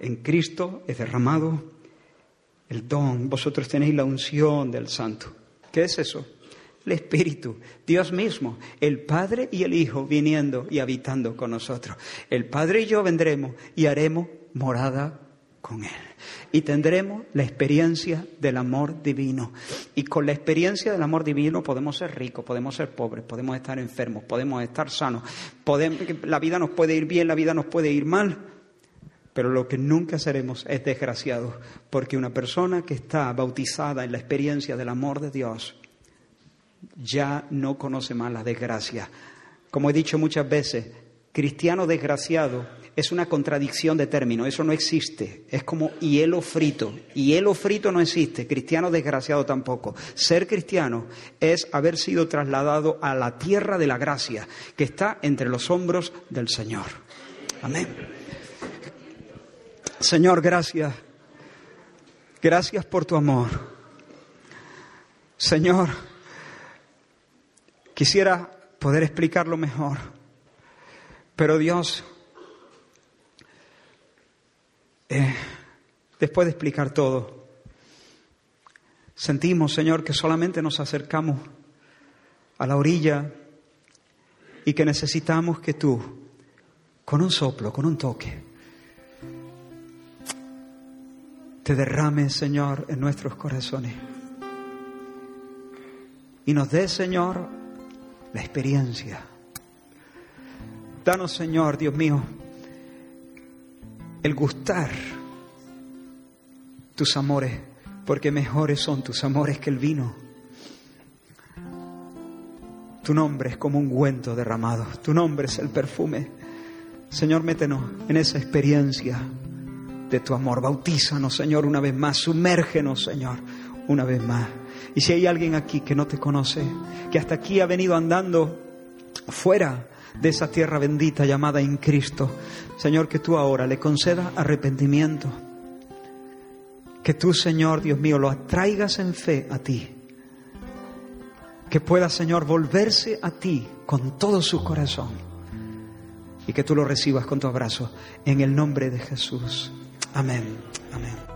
Speaker 2: En Cristo es derramado el don. Vosotros tenéis la unción del Santo. ¿Qué es eso? El Espíritu, Dios mismo, el Padre y el Hijo viniendo y habitando con nosotros. El Padre y yo vendremos y haremos morada con Él. Y tendremos la experiencia del amor divino. Y con la experiencia del amor divino podemos ser ricos, podemos ser pobres, podemos estar enfermos, podemos estar sanos. Podemos, la vida nos puede ir bien, la vida nos puede ir mal. Pero lo que nunca seremos es desgraciados, porque una persona que está bautizada en la experiencia del amor de Dios ya no conoce más la desgracia. Como he dicho muchas veces, cristiano desgraciado es una contradicción de términos, eso no existe. Es como hielo frito. Hielo frito no existe, cristiano desgraciado tampoco. Ser cristiano es haber sido trasladado a la tierra de la gracia, que está entre los hombros del Señor. Amén. Señor, gracias. Gracias por tu amor. Señor, quisiera poder explicarlo mejor, pero Dios, eh, después de explicar todo, sentimos, Señor, que solamente nos acercamos a la orilla y que necesitamos que tú, con un soplo, con un toque, te derrames, Señor, en nuestros corazones. Y nos des, Señor, la experiencia. Danos, Señor, Dios mío, el gustar tus amores, porque mejores son tus amores que el vino. Tu nombre es como un ungüento derramado, tu nombre es el perfume. Señor, métenos en esa experiencia de tu amor. Bautízanos, Señor, una vez más. Sumérgenos, Señor, una vez más. Y si hay alguien aquí que no te conoce, que hasta aquí ha venido andando fuera de esa tierra bendita llamada en Cristo. Señor, que tú ahora le concedas arrepentimiento. Que tú, Señor, Dios mío, lo atraigas en fe a ti. Que pueda, Señor, volverse a ti con todo su corazón. Y que tú lo recibas con tu abrazo en el nombre de Jesús. Amén. Amén.